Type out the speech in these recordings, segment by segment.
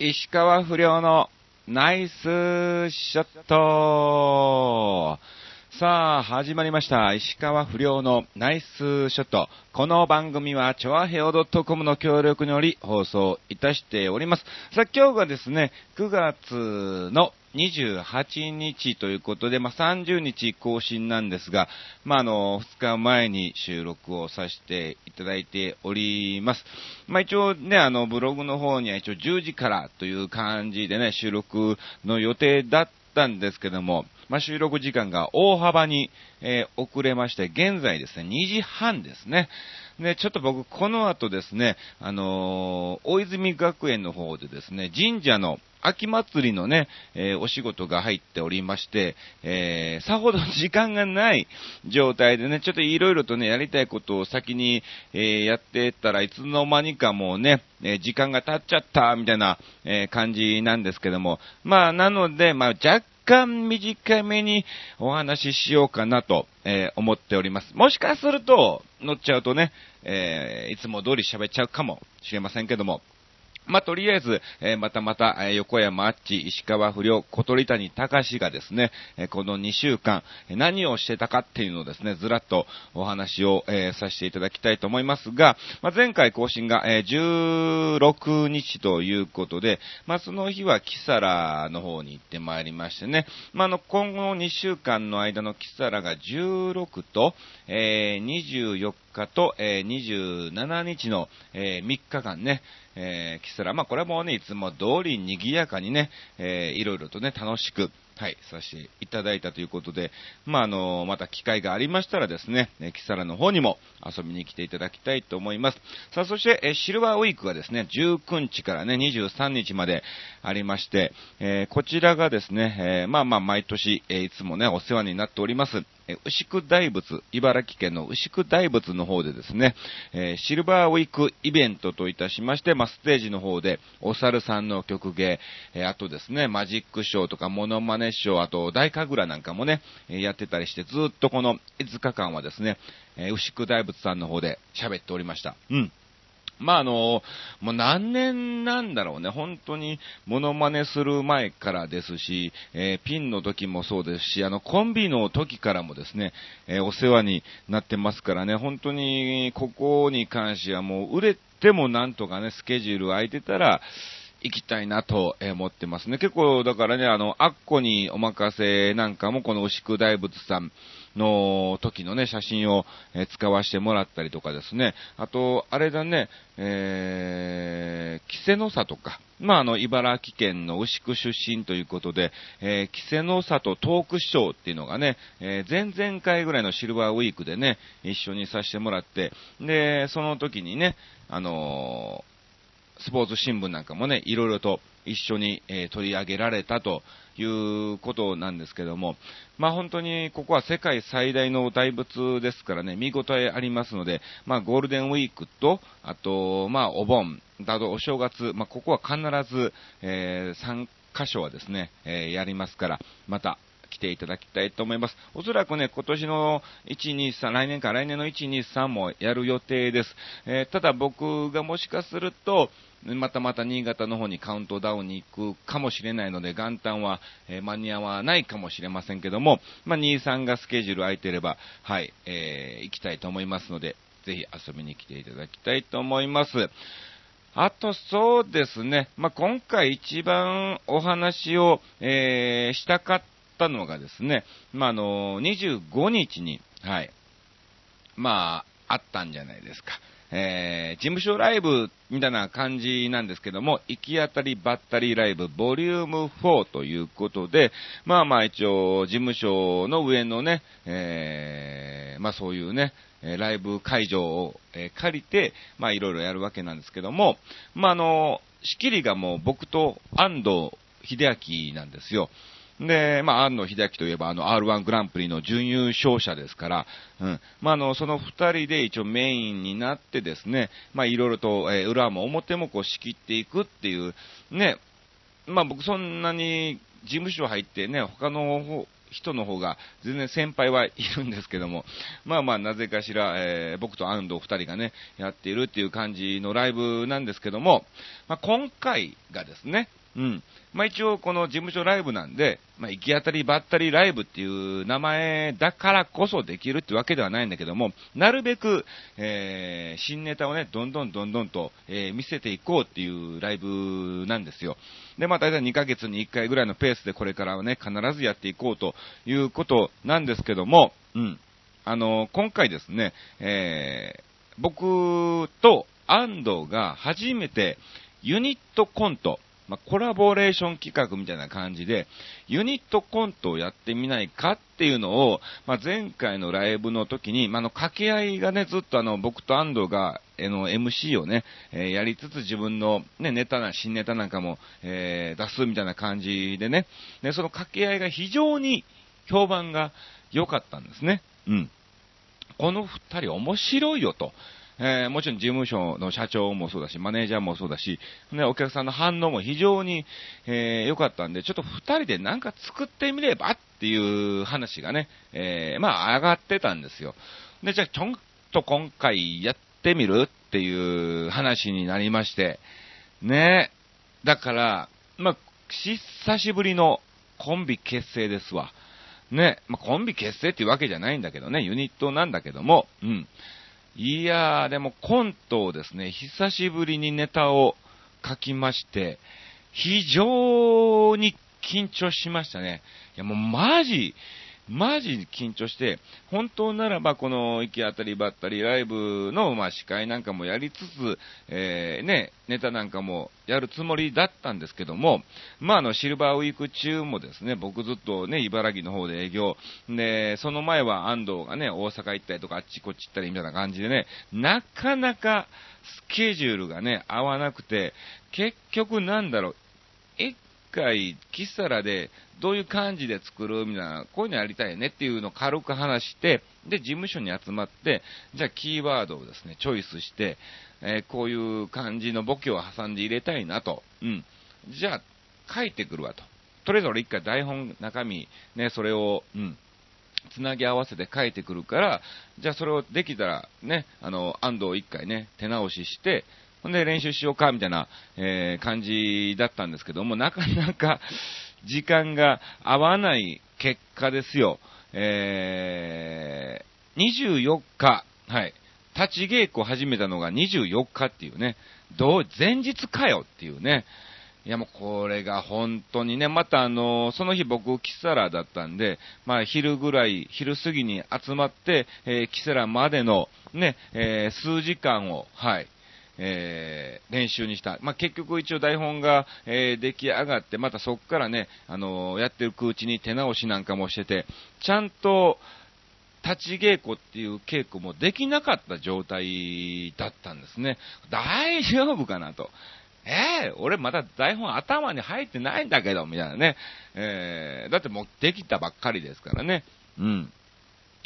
石川不良のナイスショット。さあ、始まりました。石川不良のナイスショット。この番組は、チョアヘオ .com の協力により放送いたしております。さあ、今日がですね、9月の28日ということで、まあ、30日更新なんですが、まあ、あの、2日前に収録をさせていただいております。まあ、一応ね、あの、ブログの方には一応10時からという感じでね、収録の予定だったんですけども、まあ、収録時間が大幅に、えー遅れまして、現在ですね、2時半ですね。で、ちょっと僕、この後ですね、あのー大泉学園の方でですね、神社の秋祭りのね、えーお仕事が入っておりまして、えーさほど時間がない状態でね、ちょっといろいろとね、やりたいことを先に、えーやってたらいつの間にかもうね、え時間が経っちゃった、みたいな、え感じなんですけども、まあ、なので、まあ、若間短めにお話ししようかなと、えー思っております。もしかすると、乗っちゃうとね、えーいつも通り喋っちゃうかもしれませんけども、まあ、とりあえず、えーまたまた、えー横山あっち、石川不良、小鳥谷隆がですね、えーこの2週間、何をしてたかっていうのをですね、ずらっとお話を、えーさせていただきたいと思いますが、まあ、前回更新が、えー16日ということで、まあ、その日はキサラの方に行ってまいりましてね、まあ、の、今後2週間の間のキサラが16と、えー24日と、えー27日の、え3日間ね、えー、キサラ、まあ、これもね、いつも通り賑やかにね、えーいろいろとね、楽しく、はい、させていただいたということで、まあ、あのまた機会がありましたらですね、えキサラの方にも遊びに来ていただきたいと思います。さあ、そして、えシルバーウィークがですね、19日からね、23日までありまして、えーこちらがですね、えーまあまあ、毎年、えーいつもね、お世話になっております、牛久大仏、茨城県の牛久大仏の方でですね、えシルバーウィークイベントといたしまして、まあ、ステージの方で、お猿さんの曲芸、えあとですね、マジックショーとかモノマネショー、あと大神楽なんかもね、えやってたりして、ずっとこの5日間はですね、え牛久大仏さんの方で喋っておりました。うん。まあ、あの、もう何年なんだろうね。本当に、モノマネする前からですし、えーピンの時もそうですし、あの、コンビの時からもですね、えーお世話になってますからね、本当に、ここに関してはもう、売れてもなんとかね、スケジュール空いてたら、行きたいなと思ってますね。結構、だからね、あの、アッコにお任せなんかも、この牛久大仏さんの時のね、写真を、え使わせてもらったりとかですね。あと、あれだね、えー、稀勢の里か。まあ、あの、茨城県の牛久出身ということで、えー、稀勢の里トークショーっていうのがね、えー前々回ぐらいのシルバーウィークでね、一緒にさせてもらって、で、その時にね、あのースポーツ新聞なんかもね、いろいろと一緒に、えー取り上げられたということなんですけども、まあ本当にここは世界最大の大仏ですからね、見応えありますので、まあゴールデンウィークと、あと、まあお盆、だとお正月、まあここは必ず、え3箇所はですね、えーやりますから、また来ていただきたいと思います。おそらくね、今年の1、2、3、来年か来年の1、2、3もやる予定です。えーただ僕がもしかすると、またまた新潟の方にカウントダウンに行くかもしれないので、元旦は、えー間に合わないかもしれませんけども、まあ、2、3がスケジュール空いてれば、はい、えー行きたいと思いますので、ぜひ遊びに来ていただきたいと思います。あと、そうですね。まあ、今回一番お話を、えーしたかったのがですね、まあ、あの、25日に、はい、まあ、あったんじゃないですか。えー、事務所ライブみたいな感じなんですけども、行き当たりばったりライブボリューム4ということで、まあまあ一応、事務所の上のね、えー、まあそういうね、ライブ会場を、え借りて、まあいろいろやるわけなんですけども、まああの、仕切りがもう僕と安藤秀明なんですよ。で、まあ、安野秀明といえば、あの、R1 グランプリの準優勝者ですから、うん。まあ、あの、その二人で一応メインになってですね、まあ、いろいろと、えー裏も表もこう仕切っていくっていう、ね、まあ、僕そんなに事務所入ってね、他の人の方が全然先輩はいるんですけども、まあまあなぜかしら、えー、僕と安藤二人がね、やっているっていう感じのライブなんですけども、まあ、今回がですね、うん。まあ一応この事務所ライブなんで、まあ行き当たりばったりライブっていう名前だからこそできるってわけではないんだけども、なるべく、えー、新ネタをね、どんどんどんどんと、えー、見せていこうっていうライブなんですよ。で、まあ大体2ヶ月に1回ぐらいのペースでこれからはね、必ずやっていこうということなんですけども、うん。あの、今回ですね、えー、僕と安藤が初めてユニットコント、まあ、コラボレーション企画みたいな感じで、ユニットコントをやってみないかっていうのを、まあ、前回のライブの時に、まあ、の、掛け合いがね、ずっとあの、僕と安藤が、えの、MC をね、えー、やりつつ自分のね、ネタな、新ネタなんかも、えー、出すみたいな感じでね、で、その掛け合いが非常に評判が良かったんですね。うん。この二人面白いよと。えー、もちろん事務所の社長もそうだし、マネージャーもそうだし、ね、お客さんの反応も非常に良、えー、かったんで、ちょっと二人でなんか作ってみればっていう話がね、えー、まあ上がってたんですよ。で、じゃあちょんと今回やってみるっていう話になりまして、ね、だから、まあ、久しぶりのコンビ結成ですわ。ね、まあ、コンビ結成っていうわけじゃないんだけどね、ユニットなんだけども、うん。いやー、でもコントをですね、久しぶりにネタを書きまして、非常に緊張しましたね。いやもうマジ、マジ緊張して、本当ならばこの行き当たりばったりライブの、まあ、司会なんかもやりつつ、えー、ね、ネタなんかもやるつもりだったんですけども、まあ、あの、シルバーウィーク中もですね、僕ずっとね、茨城の方で営業、で、その前は安藤がね、大阪行ったりとかあっちこっち行ったりみたいな感じでね、なかなかスケジュールがね、合わなくて、結局なんだろう、一回、キサラでどういう感じで作るみたいな、こういうのやりたいねっていうのを軽く話して、で、事務所に集まって、じゃあキーワードをですね、チョイスして、えー、こういう感じのボケを挟んで入れたいなと。うん。じゃあ、書いてくるわと。とりあえず俺一回台本、中身、ね、それを、うん。つなぎ合わせて書いてくるから、じゃあそれをできたら、ね、あの、安藤一回ね、手直しして、ほんで練習しようか、みたいな、えー、感じだったんですけども、なかなか時間が合わない結果ですよ。えー、24日、はい。立ち稽古始めたのが24日っていうね、どう、前日かよっていうね。いやもうこれが本当にね、またあの、その日僕、キサラだったんで、まあ昼ぐらい、昼過ぎに集まって、えー、キサラまでのね、えー、数時間を、はい、えー、練習にした。まあ、結局一応台本が、えー、出来上がって、またそこからね、あのー、やってるうちに手直しなんかもしてて、ちゃんと、立ち稽古っていう稽古もできなかった状態だったんですね。大丈夫かなと。えー、俺まだ台本頭に入ってないんだけど、みたいなね。えー、だってもうできたばっかりですからね。うん。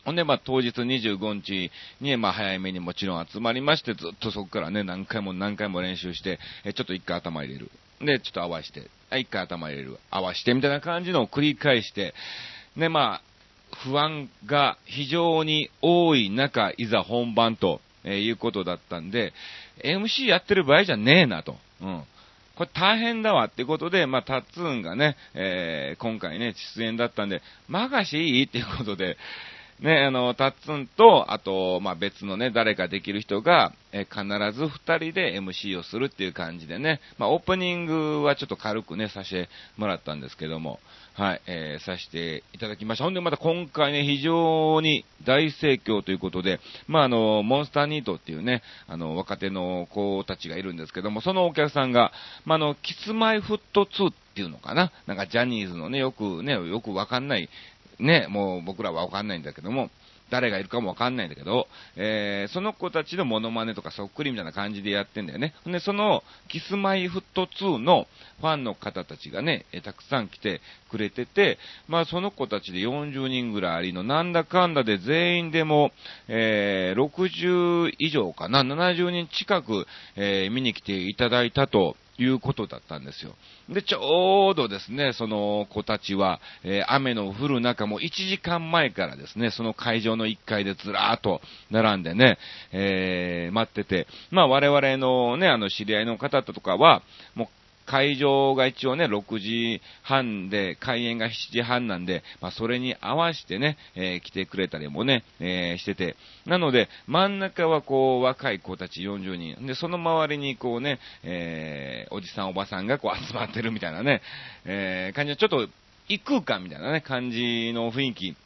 ほんで、まあ、当日25日に、まあ、早めにもちろん集まりまして、ずっとそこからね、何回も何回も練習して、えちょっと一回頭入れる。で、ちょっと合わして、一回頭入れる。合わして、みたいな感じのを繰り返して、で、まあ、不安が非常に多い中、いざ本番と、えー、いうことだったんで、MC やってる場合じゃねえなと。うん。これ大変だわってことで、まあ、タッツーンがね、えー、今回ね、出演だったんで、まがしいい？っていうことで、ね、あの、タッツンと、あと、まあ、別のね、誰かできる人が、え必ず二人で MC をするっていう感じでね、まあ、オープニングはちょっと軽くね、させてもらったんですけども、はい、えー、させていただきました。ほんで、また今回ね、非常に大盛況ということで、まあ、あの、モンスターニートっていうね、あの、若手の子たちがいるんですけども、そのお客さんが、まあ、あの、キスマイフット2っていうのかななんかジャニーズのね、よくね、よくわかんないね、もう僕らはわかんないんだけども、誰がいるかもわかんないんだけど、えー、その子たちのモノマネとかそっくりみたいな感じでやってんだよね。で、その、キスマイフット2のファンの方たちがね、えたくさん来てくれてて、まあその子たちで40人ぐらいありの、なんだかんだで全員でも、えー、60以上かな、70人近く、えー、見に来ていただいたということだったんですよ。で、ちょうどですね、その子たちは、えー、雨の降る中も1時間前からですね、その会場の1階でずらーっと並んでね、えー、待ってて、まあ我々のね、あの知り合いの方とかは、もう会場が一応ね、6時半で、開演が7時半なんで、まあ、それに合わせてね、えー、来てくれたりもね、えー、してて。なので、真ん中はこう、若い子たち40人。で、その周りにこうね、えー、おじさんおばさんがこう集まってるみたいなね、えー、感じのちょっと、異空間みたいなね、感じの雰囲気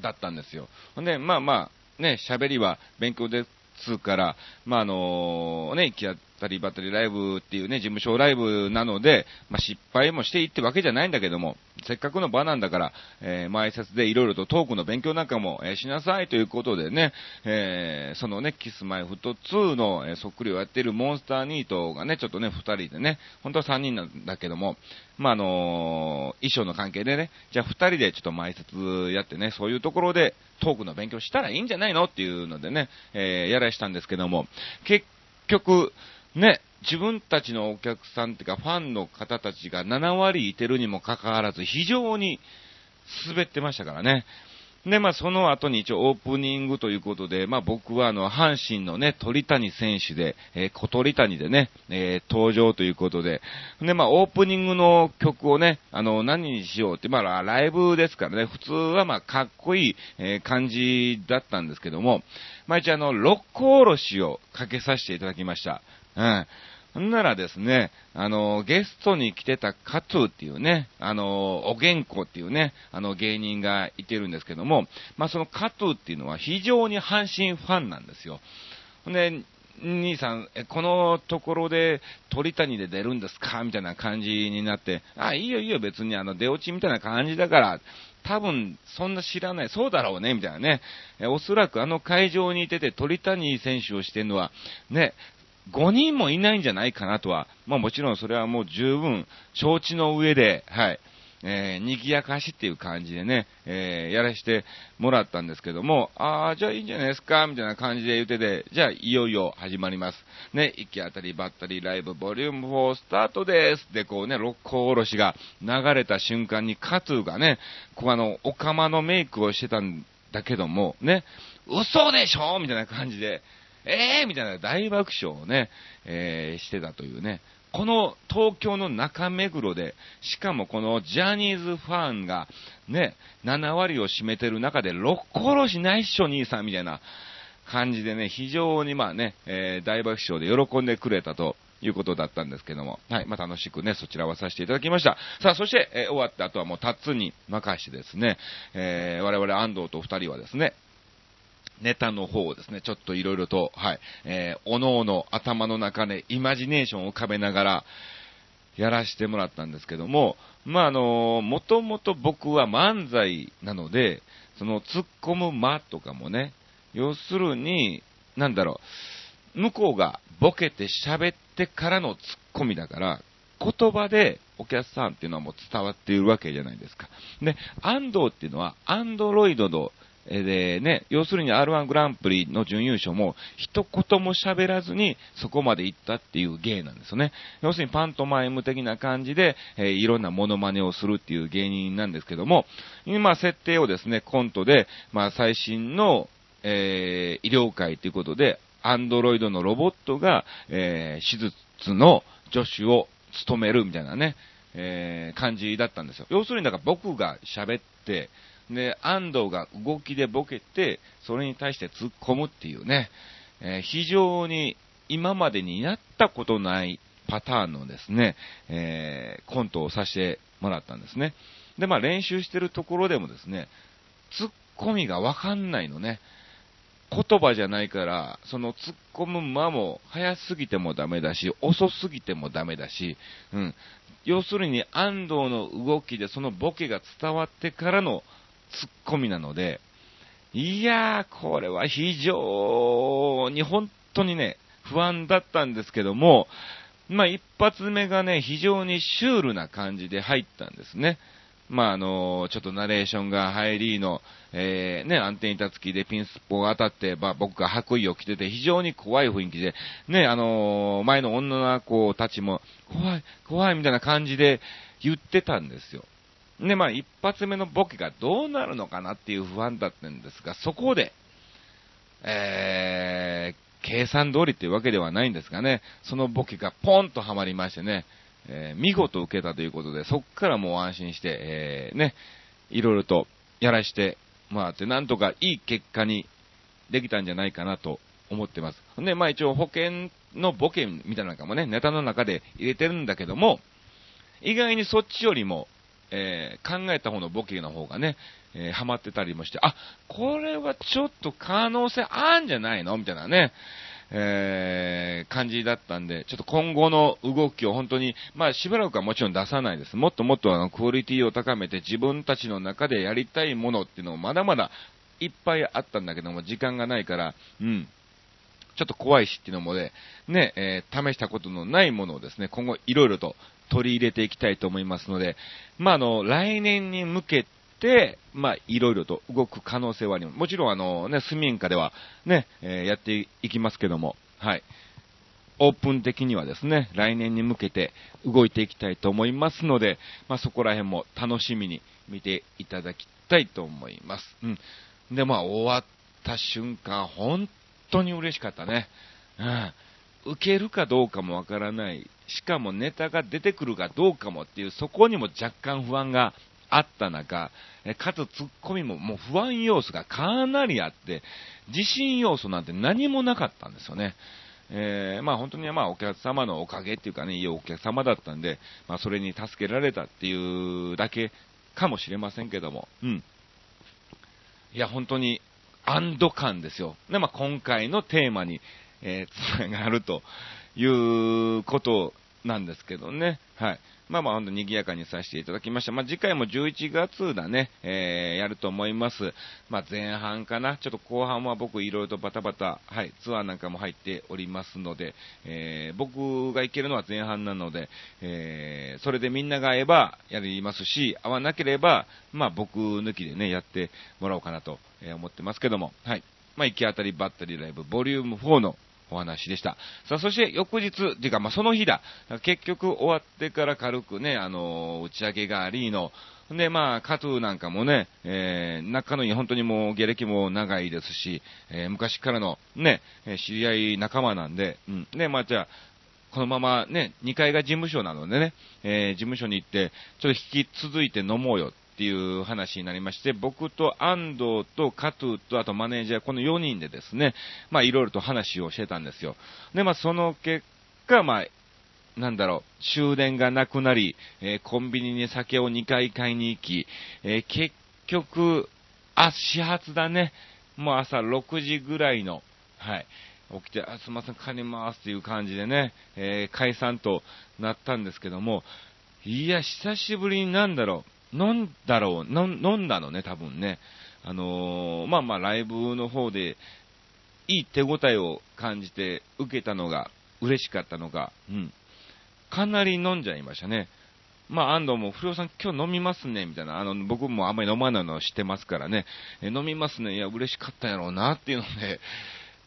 だったんですよ。ほんで、まあまあ、ね、喋りは勉強ですから、まああのね、行きったり、バッテリライブっていうね、事務所ライブなので、まあ、失敗もしていいってわけじゃないんだけども、せっかくの場なんだから、えー、前説でいろいろとトークの勉強なんかも、えー、しなさいということでね、えー、そのね、キスマイフット2の、えー、そっくりをやっているモンスターニートがね、ちょっとね、二人でね、本当は三人なんだけども、まあ、あのー、衣装の関係でね、じゃあ二人でちょっと前説やってね、そういうところでトークの勉強したらいいんじゃないのっていうのでね、えー、やらしたんですけども、結局、ね、自分たちのお客さんっていうか、ファンの方たちが7割いてるにもかかわらず、非常に滑ってましたからね。で、まあ、その後に一応オープニングということで、まあ、僕はあの、阪神のね、鳥谷選手で、えー、小鳥谷でね、えー、登場ということで、で、まあ、オープニングの曲をね、あの、何にしようって、まあ、ライブですからね、普通はまあ、かっこいい、えー、感じだったんですけども、まあ、一応あの、六甲おろしをかけさせていただきました。うん。ほんならですね、あの、ゲストに来てたカトゥーっていうね、あの、おげんこっていうね、あの芸人がいてるんですけども、まあそのカトゥーっていうのは非常に阪神ファンなんですよ。ほんで、兄さん、え、このところで鳥谷で出るんですかみたいな感じになって、あ、いいよいいよ別にあの出落ちみたいな感じだから、多分そんな知らない、そうだろうね、みたいなね。えおそらくあの会場にいてて鳥谷選手をしてるのは、ね、5人もいないんじゃないかなとは、まあもちろんそれはもう十分承知の上で、はい、えー、賑やかしっていう感じでね、えー、やらしてもらったんですけども、ああ、じゃあいいんじゃないですか、みたいな感じで言ってて、じゃあいよいよ始まります。ね、行き当たりばったりライブボリューム4スタートですで、こうね、六甲おろしが流れた瞬間にカツーがね、こうあの、お釜のメイクをしてたんだけども、ね、嘘でしょみたいな感じで、えー、みたいな大爆笑をね、えー、してたというね。この東京の中目黒で、しかもこのジャニーズファンがね、7割を占めてる中で、六殺しないっしょ兄さんみたいな感じでね、非常にまあね、えー、大爆笑で喜んでくれたということだったんですけども、はい、まあ、楽しくね、そちらはさせていただきました。さあ、そして、えー、終わった後はもうタッツに任してですね、えー、我々安藤と二人はですね、ネタの方をですね、ちょっといろいろと、はい、えー、おのおの頭の中でイマジネーションを浮かべながら、やらせてもらったんですけども、まあ、あのもともと僕は漫才なので、その突っ込む間とかもね、要するに、なんだろう、向こうがボケて喋ってからの突っ込みだから、言葉でお客さんっていうのはもう伝わっているわけじゃないですか。で、安藤っていうのは、アンドロイドのでね、要するに R1 グランプリの準優勝も一言も喋らずにそこまで行ったっていう芸なんですよね。要するにパントマイム的な感じで、えー、いろんなモノマネをするっていう芸人なんですけども、今設定をですね、コントで、まあ最新の、えー、医療界ということで、アンドロイドのロボットが、えー、手術の助手を務めるみたいなね、えー、感じだったんですよ。要するにだか僕が喋って、で、安藤が動きでボケて、それに対して突っ込むっていうね、えー、非常に今までにやったことないパターンのですね、えー、コントをさせてもらったんですね。で、まあ練習してるところでもですね、突っ込みがわかんないのね。言葉じゃないから、その突っ込む間も早すぎてもダメだし、遅すぎてもダメだし、うん。要するに安藤の動きでそのボケが伝わってからのツッコミなので、いやー、これは非常に本当にね、不安だったんですけども、まあ一発目がね、非常にシュールな感じで入ったんですね。まあ、あの、ちょっとナレーションが入りの、えー、ね、安定板付きでピンスポが当たって、まあ、僕が白衣を着てて非常に怖い雰囲気で、ね、あの前の女の子たちも、怖い、怖いみたいな感じで言ってたんですよ。で、まあ、一発目のボケがどうなるのかなっていう不安だったんですが、そこで、えー、計算通りっていうわけではないんですがね、そのボケがポンとはまりましてね、えー、見事受けたということで、そこからもう安心して、えー、ね、いろいろとやらしてもらって、なんとかいい結果にできたんじゃないかなと思ってます。で、まあ一応保険のボケみたいなのかもね、ネタの中で入れてるんだけども、意外にそっちよりも、えー、考えた方のボケの方がね、えー、ハマってたりもして、あ、これはちょっと可能性あんじゃないの？みたいなね、えー、感じだったんで、ちょっと今後の動きを本当に、まあしばらくはもちろん出さないです。もっともっとあのクオリティを高めて自分たちの中でやりたいものっていうのもまだまだいっぱいあったんだけども、時間がないから、うん。ちょっと怖いしっていうのもね、ね、えー、試したことのないものをですね、今後いろいろと取り入れていきたいと思いますので、まあ、あの、来年に向けて、まあ、いろいろと動く可能性はあります。もちろん、あの、ね、スミンカでは、ね、えー、やっていきますけども、はい。オープン的にはですね、来年に向けて動いていきたいと思いますので、まあ、そこら辺も楽しみに見ていただきたいと思います。うん。で、まあ、終わった瞬間、本当に嬉しかったね。うん。受けるかどうかもわからない。しかもネタが出てくるかどうかもっていう、そこにも若干不安があった中、かつツッコミももう不安要素がかなりあって、自信要素なんて何もなかったんですよね。えー、まあ本当にまあお客様のおかげっていうかね、いいお客様だったんで、まあそれに助けられたっていうだけかもしれませんけども、うん。いや、本当に安堵感ですよ。で、まあ今回のテーマに、えー、つながるということなんですけどね。はい。まあまあ、ほんと賑やかにさせていただきました。まあ次回も11月だね、えー、やると思います。まあ前半かな。ちょっと後半は僕いろいろとバタバタ、はい、ツアーなんかも入っておりますので、えー、僕が行けるのは前半なので、えー、それでみんなが合えばやりますし、合わなければ、まあ僕抜きでね、やってもらおうかなと思ってますけども、はい。まあ行き当たりばったりライブ、ボリューム4のお話でした。さあ、そして翌日、っていうか、まあ、その日だ。結局終わってから軽くね、あのー、打ち上げがありの、で、まあ、カトゥーなんかもね、えー、仲のいい、本当にもう、下歴も長いですし、えー、昔からのね、知り合い仲間なんで、うん。で、まあ、じゃあ、このままね、2階が事務所なのでね、えー、事務所に行って、ちょっと引き続いて飲もうよていう話になりまして、僕と安藤と加藤とあとマネージャー、この4人でですね、まあいろいろと話をしてたんですよ。で、まあその結果、まあ、なんだろう、終電がなくなり、えー、コンビニに酒を2回買いに行き、えー、結局、あ、始発だね。もう朝6時ぐらいの、はい。起きて、あすみません、帰りますっていう感じでね、えー、解散となったんですけども、いや、久しぶりになんだろう、飲んだろう、飲んだのね、多分ね。あのー、まあまあ、ライブの方で、いい手応えを感じて受けたのが嬉しかったのが、うん。かなり飲んじゃいましたね。まあ、安藤も、不良さん今日飲みますね、みたいな。あの、僕もあんまり飲まないの知ってますからね。え飲みますね。いや、嬉しかったやろうな、っていうので、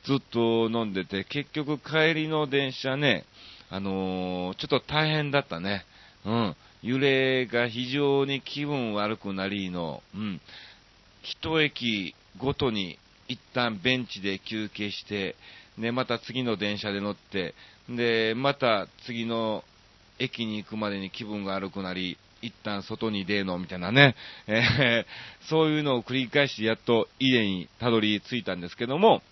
ずっと飲んでて、結局帰りの電車ね、あのー、ちょっと大変だったね。うん。揺れが非常に気分悪くなりの、うん、一駅ごとに一旦ベンチで休憩して、で、また次の電車で乗って、で、また次の駅に行くまでに気分が悪くなり、一旦外に出るのみたいなね、えー、そういうのを繰り返してやっと家にたどり着いたんですけども、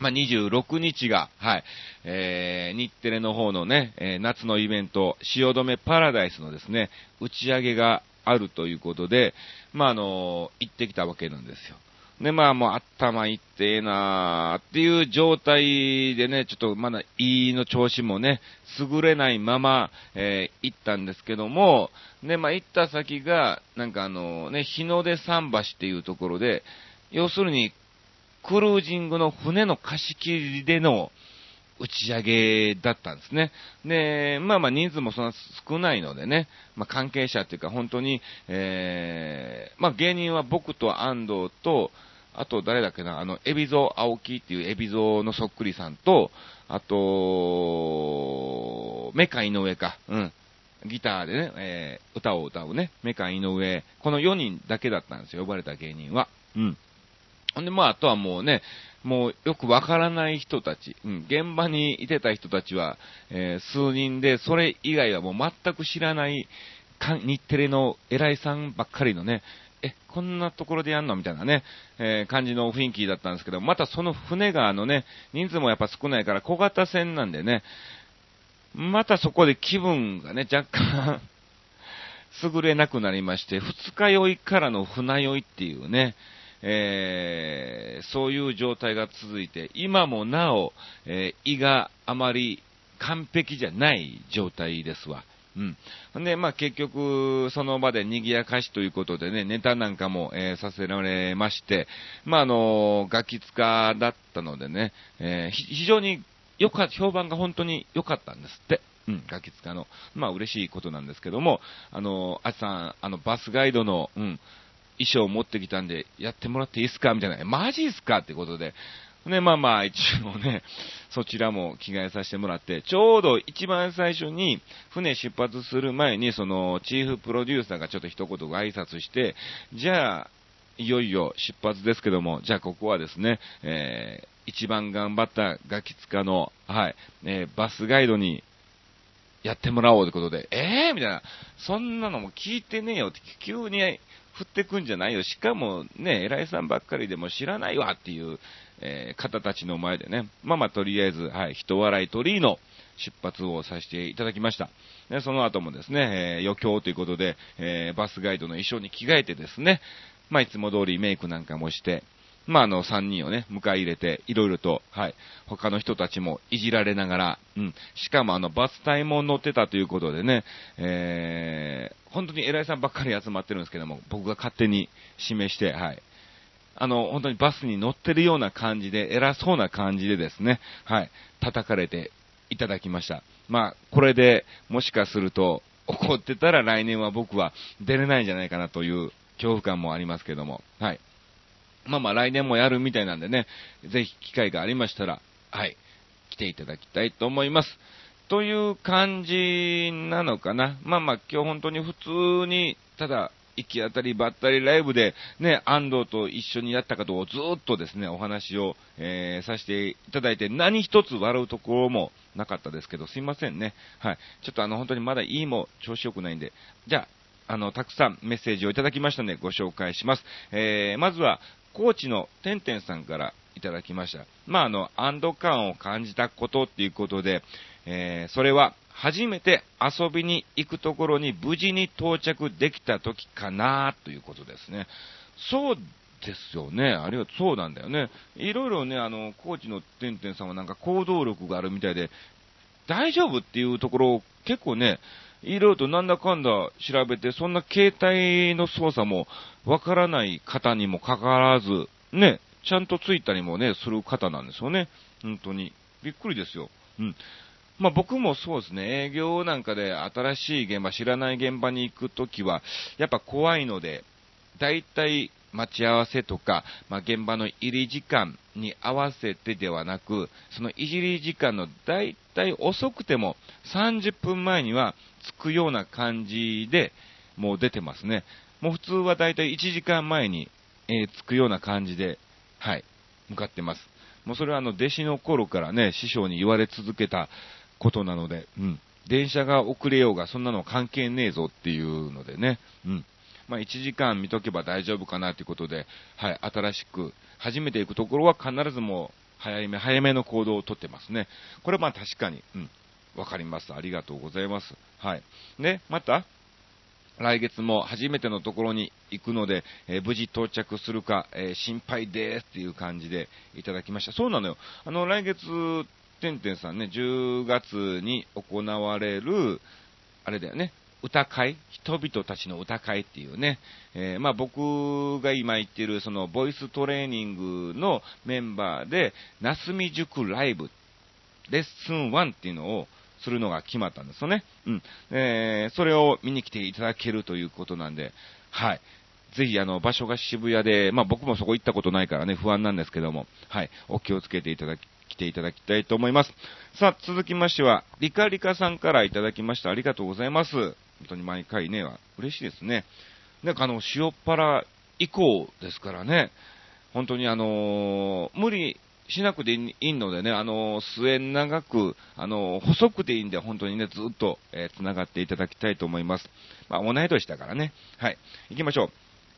まあ、26日が、はい、えー、日テレの方のね、えー、夏のイベント、汐留パラダイスのですね、打ち上げがあるということで、まあ、あの行ってきたわけなんですよ。で、まあもう頭いってえなーっていう状態でね、ちょっとまだ胃の調子もね、優れないまま、えー、行ったんですけども、で、まあ行った先が、なんかあのね、日の出桟橋っていうところで、要するにクルージングの船の貸し切りでの打ち上げだったんですね。で、まあまあ人数もそんな少ないのでね、まあ関係者っていうか本当に、えー、まあ芸人は僕と安藤と、あと誰だっけな、あの、エビゾ青木っていうエビゾのそっくりさんと、あと、メカ井上か、うん。ギターでね、えー、歌を歌うね、メカ井上、この4人だけだったんですよ、呼ばれた芸人は。うん。ほんで、まあ、あとはもうね、もうよくわからない人たち、うん、現場にいてた人たちは、えー、数人で、それ以外はもう全く知らない日テレの偉いさんばっかりのね、え、こんなところでやんのみたいなね、えー、感じの雰囲気だったんですけど、またその船があのね、人数もやっぱ少ないから小型船なんでね、またそこで気分がね、若干 優れなくなりまして、二日酔いからの船酔いっていうね、えー、そういう状態が続いて、今もなお、えー、胃があまり完璧じゃない状態ですわ。うん。で、まあ結局、その場で賑やかしということでね、ネタなんかも、えー、させられまして、まああのガキ使だったのでね、えー、非常によか、評判が本当に良かったんですって。うん、ガキ使の。まあ嬉しいことなんですけども、あの、あちさん、あの、バスガイドの、うん、衣装を持ってきたんで、やってもらっていいですか？みたいな、マジっすか？ってことで、ね、まあまあ、一応ね、そちらも着替えさせてもらって、ちょうど一番最初に、船出発する前に、その、チーフプロデューサーがちょっと一言ご挨拶して、じゃあ、いよいよ出発ですけども、じゃあここはですね、えー、一番頑張ったガキ使の、はい、えー、バスガイドにやってもらおうということで、ええー、みたいな、そんなのも聞いてねえよって、急に降ってくんじゃないよ。しかもね、偉いさんばっかりでも知らないわっていう、えー、方たちの前でね、まあまあとりあえず、はい、人笑い鳥居の出発をさせていただきました。で、その後もですね、えー、余興ということで、えー、バスガイドの衣装に着替えてですね、まあいつも通りメイクなんかもして、まあ、あの、3人をね、迎え入れて、いろいろと、はい、他の人たちもいじられながら、うん、しかもあの、バス隊も乗ってたということでね、えー、本当に偉いさんばっかり集まってるんですけども、僕が勝手に指名して、はい、あの、本当にバスに乗ってるような感じで、偉そうな感じでですね、はい、叩かれていただきました。まあ、これで、もしかすると、怒ってたら来年は僕は出れないんじゃないかなという恐怖感もありますけども、はい。まあまあ来年もやるみたいなんでね、ぜひ機会がありましたら、はい、来ていただきたいと思います。という感じなのかな。まあまあ今日本当に普通に、ただ、行き当たりばったりライブで、ね、安藤と一緒にやったことをずっとですね、お話を、えー、させていただいて、何一つ笑うところもなかったですけど、すいませんね。はい。ちょっとあの、本当にまだいいも調子良くないんで、じゃあ、あの、たくさんメッセージをいただきましたので、ご紹介します。えー、まずは、高知のてんてんさんからいただきました。まあ、あの、安堵感を感じたことっていうことで、えー、それは初めて遊びに行くところに無事に到着できた時かなということですね。そうですよね。あるいはそうなんだよね。いろいろね、あの、高知のてんてんさんはなんか行動力があるみたいで、大丈夫っていうところを結構ね、いろいろとなんだかんだ調べて、そんな携帯の操作もわからない方にもかかわらず、ね、ちゃんとついたりもね、する方なんですよね。本当に。びっくりですよ。うん。まあ僕もそうですね、営業なんかで新しい現場、知らない現場に行くときは、やっぱ怖いので、大体待ち合わせとか、まあ、現場の入り時間に合わせてではなく、その入り時間の大体遅くても30分前には着くような感じでもう出てますね。もう普通は大体1時間前に、えー、着くような感じで、はい、向かってます。もうそれはあの弟子の頃からね、師匠に言われ続けたことなので、うん。電車が遅れようがそんなの関係ねえぞっていうのでね、うん。まあ、1時間見とけば大丈夫かなということで、はい、新しく、初めて行くところは必ずもう、早め、早めの行動をとってますね。これはまあ確かに、うん、わかります。ありがとうございます。はい。ね、また、来月も初めてのところに行くので、えー、無事到着するか、えー、心配ですっていう感じでいただきました。そうなのよ。あの、来月、てんてんさんね、10月に行われる、あれだよね、歌会、人々たちの歌会っていうね、えー、まあ僕が今言ってるそのボイストレーニングのメンバーで、なすみ塾ライブ、レッスン1っていうのをするのが決まったんですよね。うん。えー、それを見に来ていただけるということなんで、はい。ぜひ、あの、場所が渋谷で、まあ僕もそこ行ったことないからね、不安なんですけども、はい。お気をつけていただき、来ていただきたいと思います。さあ、続きましては、リカリカさんからいただきました。ありがとうございます。本当に毎回ね、嬉しいですね。なんかあの、塩っ腹以降ですからね、本当にあのー、無理しなくていいのでね、あの、末長く、あの、細くていいんで、本当にね、ずっと、えー、繋がっていただきたいと思います。まあ、同い年だからね。はい。行きましょう。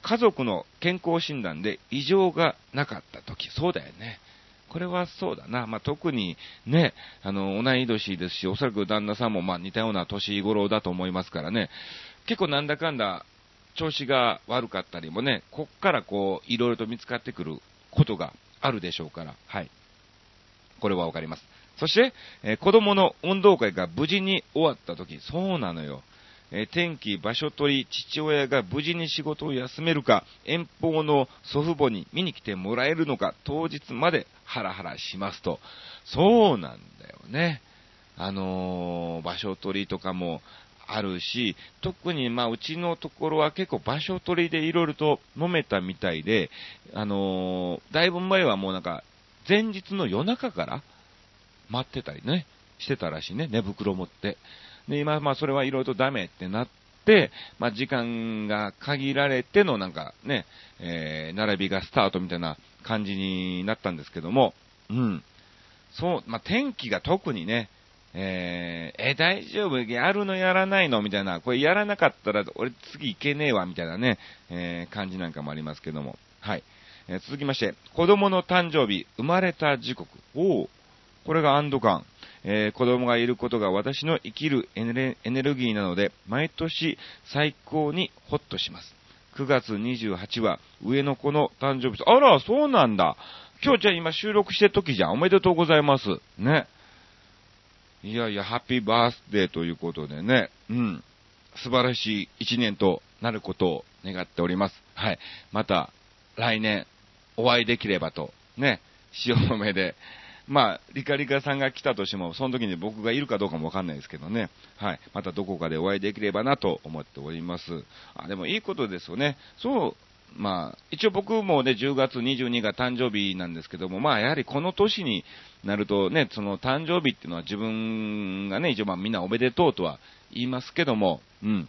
家族の健康診断で異常がなかった時、そうだよね。これはそうだな。まあ、特にね、あの、同い年ですし、おそらく旦那さんもまあ似たような年頃だと思いますからね。結構なんだかんだ調子が悪かったりもね、こっからこう、いろいろと見つかってくることがあるでしょうから、はい。これはわかります。そして、えー、子供の運動会が無事に終わった時、そうなのよ。えー、天気、場所取り、父親が無事に仕事を休めるか、遠方の祖父母に見に来てもらえるのか、当日までハラハラしますと。そうなんだよね。あのー、場所取りとかも、あるし、特にまあうちのところは結構場所取りでいろいろと揉めたみたいで、あのー、だいぶ前はもうなんか前日の夜中から待ってたりね、してたらしいね、寝袋持って。で、今まあそれはいろいろとダメってなって、まあ時間が限られてのなんかね、えー、並びがスタートみたいな感じになったんですけども、うん。そう、まあ天気が特にね、えー、え、大丈夫？やるのやらないの？みたいな、これやらなかったら俺次行けねえわ、みたいなね、えー、感じなんかもありますけども。はい。えー、続きまして、子供の誕生日、生まれた時刻。おお、これが安堵感。えー、子供がいることが私の生きるエネルギーなので、毎年最高にホッとします。9月28は上の子の誕生日。あら、そうなんだ。今日じゃあ今収録してる時じゃん。おめでとうございます。ね。いやいや、ハッピーバースデーということでね、うん、素晴らしい一年となることを願っております。はい。また、来年、お会いできればと、ね、塩の目で、まあ、リカリカさんが来たとしても、その時に僕がいるかどうかもわかんないですけどね。はい。またどこかでお会いできればなと思っております。あ、でもいいことですよね。そう、まあ、一応僕もね、10月22が誕生日なんですけども、まあ、やはりこの年になるとね、その誕生日っていうのは自分がね、一応まあみんなおめでとうとは言いますけども、うん。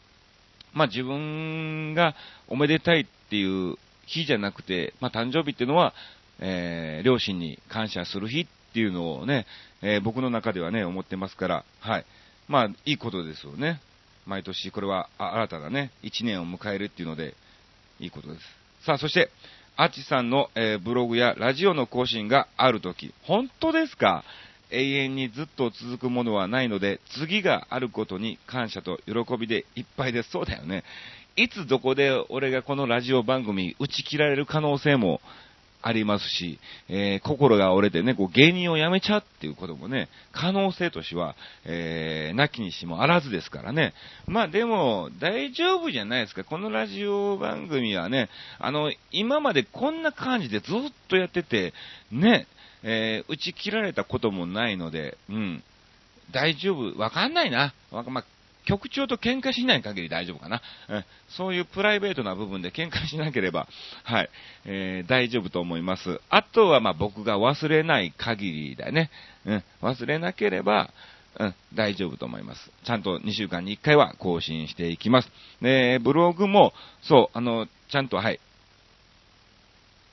まあ自分がおめでたいっていう日じゃなくて、まあ誕生日っていうのは、えー、両親に感謝する日っていうのをね、えー、僕の中ではね、思ってますから、はい。まあ、いいことですよね。毎年、これは新たなね、1年を迎えるっていうので、いいことです。さあ、そして、アチさんの、えー、ブログやラジオの更新があるとき、本当ですか？永遠にずっと続くものはないので、次があることに感謝と喜びでいっぱいです。そうだよね。いつどこで俺がこのラジオ番組打ち切られる可能性もありますし、えー、心が折れてね、こう芸人を辞めちゃうっていうこともね、可能性としては、えー、なきにしもあらずですからね。まあでも、大丈夫じゃないですか。このラジオ番組はね、あの、今までこんな感じでずっとやってて、ね、えー、打ち切られたこともないので、うん。大丈夫。わかんないな。まあ、局長と喧嘩しない限り大丈夫かな。うん、そういうプライベートな部分で喧嘩しなければ、はい、えー、大丈夫と思います。あとは、ま、僕が忘れない限りだね。うん、忘れなければ、うん、大丈夫と思います。ちゃんと2週間に1回は更新していきます。で、ブログも、そう、あの、ちゃんと、はい、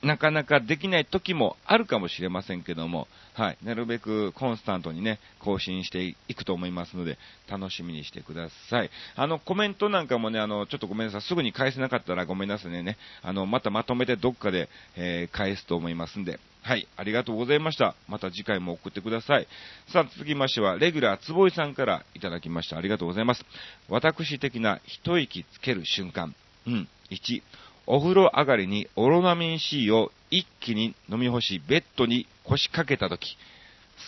なかなかできない時もあるかもしれませんけども、はい、なるべくコンスタントにね、更新していくと思いますので、楽しみにしてください。あの、コメントなんかもね、あの、ちょっとごめんなさい、すぐに返せなかったらごめんなさいね、あの、またまとめてどっかで、えー、返すと思いますんで、はい、ありがとうございました。また次回も送ってください。さあ、続きましては、レギュラーつぼいさんからいただきました。ありがとうございます。私的な一息つける瞬間。うん。1、お風呂上がりにオロナミン C を一気に飲み干し、ベッドに腰掛けたとき、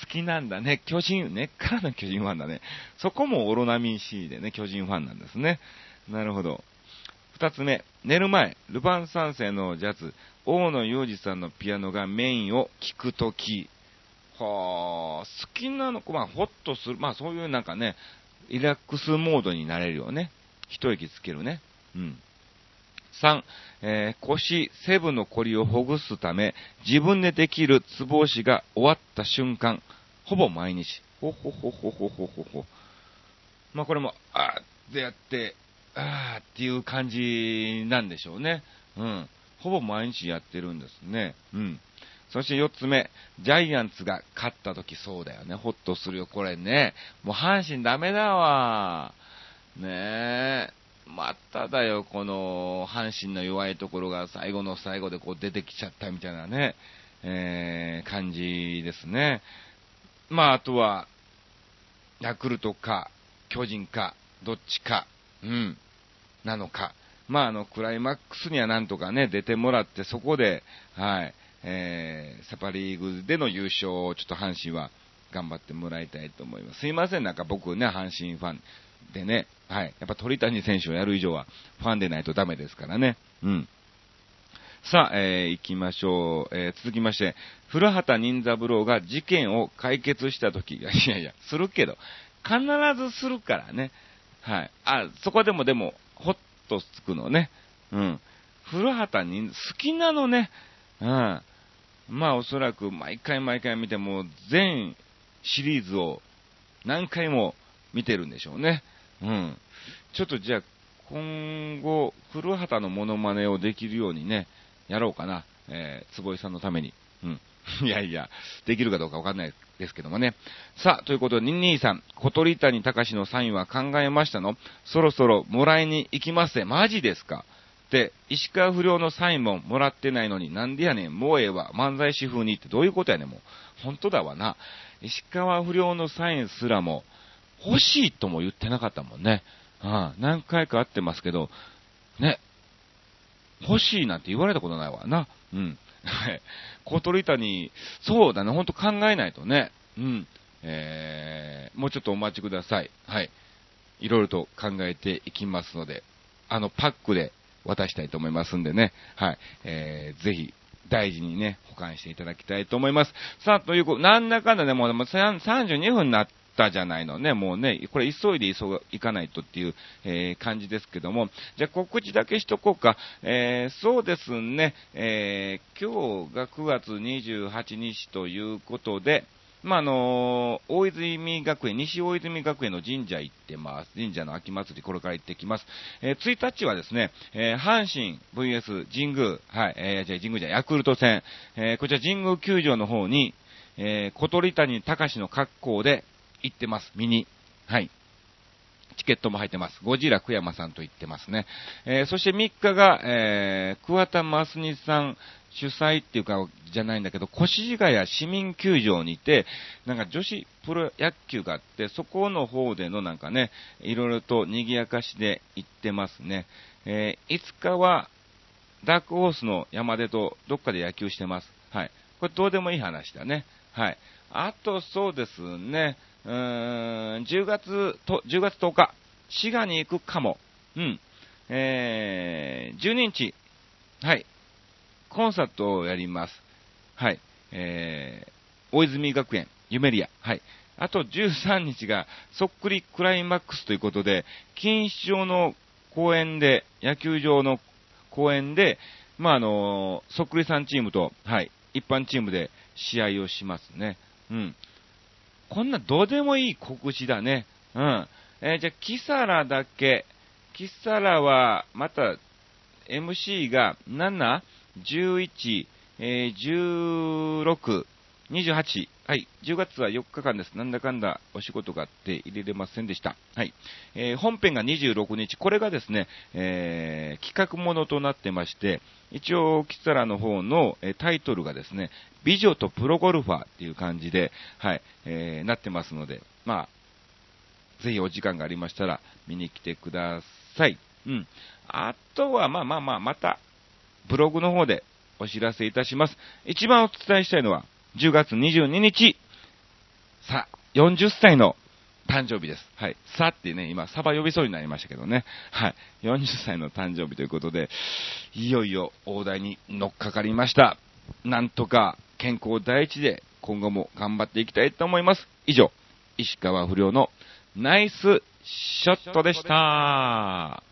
好きなんだね。巨人、根っからの巨人ファンだね。そこもオロナミン C でね、巨人ファンなんですね。なるほど。二つ目、寝る前、ルパン三世のジャズ、大野洋二さんのピアノがメインを聴くとき、ほー、好きなの子はホッとする。まあそういうなんかね、リラックスモードになれるよね。一息つけるね。うん。3、えー、腰、セブのコリをほぐすため、自分でできるツボ押しが終わった瞬間、ほぼ毎日、ほほほほほほほほ。まあこれも、あーってやって、あーっていう感じなんでしょうね。うん。ほぼ毎日やってるんですね。うん。そして4つ目、ジャイアンツが勝った時そうだよね。ホッとするよ、これね。もう阪神ダメだわ。ねえ。まただよ、この阪神の弱いところが最後の最後でこう出てきちゃったみたいなね、えー、感じですね。まあ、あとは、ヤクルトか、巨人か、どっちか、うん、なのか。まあ、あの、クライマックスにはなんとかね、出てもらって、そこで、はい、えー、サパリーグでの優勝をちょっと阪神は頑張ってもらいたいと思います。すいません、なんか僕ね、阪神ファンでね、はい、やっぱ鳥谷選手をやる以上はファンでないとダメですからね。うん。さあ、えー、行きましょう。えー、続きまして、古畑任三郎が事件を解決したとき、いやいやいや、するけど、必ずするからね。はい。あ、そこでもでも、ほっとつくのね。うん。古畑任、好きなのね。うん。まあおそらく毎回毎回見ても全シリーズを何回も見てるんでしょうね。うん。ちょっとじゃあ今後、古畑のモノマネをできるようにね、やろうかな。えー、坪井さんのために。うん。いやいや、できるかどうかわかんないですけどもね。さあ、ということで、ニンニーさん、小鳥谷隆のサインは考えましたの？そろそろもらいに行きますぜ。マジですか、石川不良のサインももらってないのに、なんでやねん、もうええわ、漫才師風にってどういうことやねん、もう。本当だわな。石川不良のサインすらも、欲しいとも言ってなかったもんね。うん、何回か会ってますけど、ね、欲しいなんて言われたことないわな。うん。はい。小鳥谷、そうだね、ほんと考えないとね。うん。えー、もうちょっとお待ちください。はい。いろいろと考えていきますので、あの、パックで渡したいと思いますんでね、はい、えー、ぜひ、大事にね、保管していただきたいと思います。さあ、ということ、なんだかんだね、もう32分になったじゃないのね、もうね、これ急いで急が、行かないとっていう、えー、感じですけども、じゃあ告知だけしとこうか。えー、そうですね、えー、今日が9月28日ということで、まあ、あのー、大泉学園、西大泉学園の神社行ってます。神社の秋祭り、これから行ってきます。えー、1日はですね、えー、阪神 VS 神宮、はい、えー、じゃあ神宮じゃヤクルト戦、えー、こちら神宮球場の方に、えー、小鳥谷隆の格好で行ってます、見に。はい。チケットも入ってます。ゴジラ久山さんと言ってますね。えー、そして3日が、えー、桑田真澄さん主催っていうか、じゃないんだけど、越谷市民球場にて、なんか女子プロ野球があって、そこの方でのなんかね、いろいろと賑やかしで行ってますね。えー、いつかは、ダークホースの山出とどっかで野球してます。はい。これどうでもいい話だね。はい。あとそうですね、うーん、10月と、10月10日、滋賀に行くかも。うん。えー、12日、はい、コンサートをやります。はい。えー、大泉学園、ユメリア。はい。あと13日が、そっくりクライマックスということで、錦糸町の公園で、野球場の公園で、まあ、あのそっくりさんチームと、はい、一般チームで試合をしますね。うん。こんなどうでもいい告知だね。うん。えー、じゃあ、キサラだけ。キサラは、また、MC が7、11、えー、16、28、はい、10月は4日間です。なんだかんだお仕事があって入れれませんでした。はい。えー、本編が26日、これがですね、えー、企画ものとなってまして、一応、キサラの方の、えー、タイトルがですね、美女とプロゴルファーっていう感じで、はい、えー、なってますので、まあ、ぜひお時間がありましたら見に来てください。うん。あとは、まあまあまあ、また、ブログの方でお知らせいたします。一番お伝えしたいのは、10月22日、さ、40歳の誕生日です。はい。さってね、今、サバ呼びそうになりましたけどね。はい。40歳の誕生日ということで、いよいよ大台に乗っかかりました。なんとか健康第一で今後も頑張っていきたいと思います。以上、石川不良のナイスショットでした。